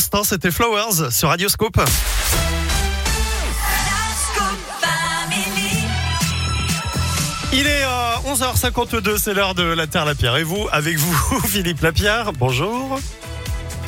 l'instant, c'était Flowers sur Radioscope. Il est euh, 11h52, c'est l'heure de la Terre Lapierre. Et vous, avec vous, Philippe Lapierre, bonjour.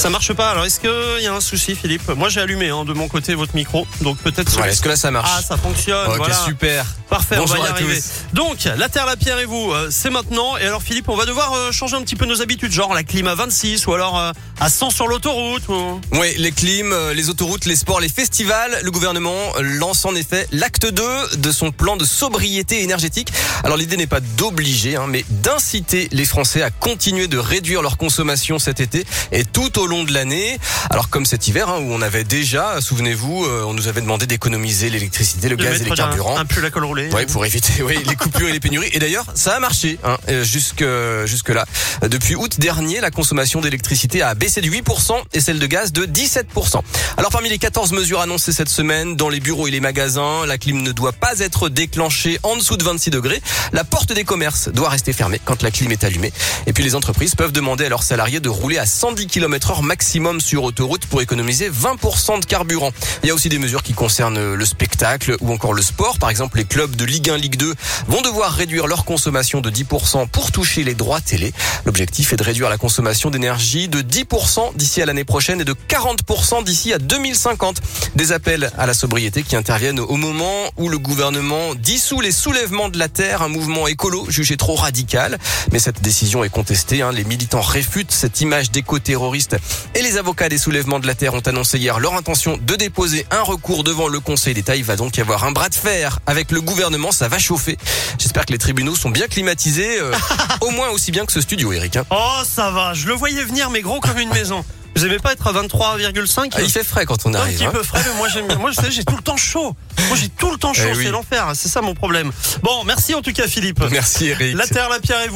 Ça marche pas. Alors, est-ce qu'il y a un souci, Philippe? Moi, j'ai allumé hein, de mon côté votre micro, donc peut-être. Ouais, Est-ce que là ça marche? Ah, ça fonctionne. Ok, voilà. super. Parfait, Bonjour on va y arriver. tous. Donc, la Terre, la Pierre et vous, euh, c'est maintenant. Et alors, Philippe, on va devoir euh, changer un petit peu nos habitudes, genre la clim à 26 ou alors euh, à 100 sur l'autoroute. Ou... Oui, les clims, les autoroutes, les sports, les festivals. Le gouvernement lance en effet l'acte 2 de son plan de sobriété énergétique. Alors l'idée n'est pas d'obliger, hein, mais d'inciter les Français à continuer de réduire leur consommation cet été et tout au long de l'année. Alors comme cet hiver hein, où on avait déjà, souvenez-vous, euh, on nous avait demandé d'économiser l'électricité, le de gaz et les carburants. Un, un pull à col roulé. Oui, pour éviter oui, les coupures et les pénuries. Et d'ailleurs, ça a marché hein, euh, jusque jusque là. Depuis août dernier, la consommation d'électricité a baissé de 8% et celle de gaz de 17%. Alors parmi les 14 mesures annoncées cette semaine dans les bureaux et les magasins, la clim ne doit pas être déclenchée en dessous de 26 degrés. La porte des commerces doit rester fermée quand la clim est allumée. Et puis les entreprises peuvent demander à leurs salariés de rouler à 110 km/h maximum sur autoroute pour économiser 20% de carburant. Il y a aussi des mesures qui concernent le spectacle ou encore le sport. Par exemple, les clubs de Ligue 1, Ligue 2 vont devoir réduire leur consommation de 10% pour toucher les droits télé. L'objectif est de réduire la consommation d'énergie de 10% d'ici à l'année prochaine et de 40% d'ici à 2050. Des appels à la sobriété qui interviennent au moment où le gouvernement dissout les soulèvements de la terre, un mouvement écolo jugé trop radical. Mais cette décision est contestée. hein. Les militants réfutent cette image d'éco-terroriste et les avocats des soulèvements de la terre ont annoncé hier leur intention de déposer un recours devant le Conseil d'État. Il va donc y avoir un bras de fer avec le gouvernement. Ça va chauffer. J'espère que les tribunaux sont bien climatisés, euh, au moins aussi bien que ce studio, Eric. hein. Oh, ça va. Je le voyais venir, mais gros comme une maison. Vous aimez pas être à 23,5 Ah, il fait frais quand on un arrive. petit hein. peu frais, mais moi j'aime bien. Moi, je sais, j'ai tout le temps chaud. Moi, j'ai tout le temps chaud. Eh oui. C'est l'enfer. C'est ça mon problème. Bon, merci en tout cas, Philippe. Merci, Eric. La terre, la pierre et vous.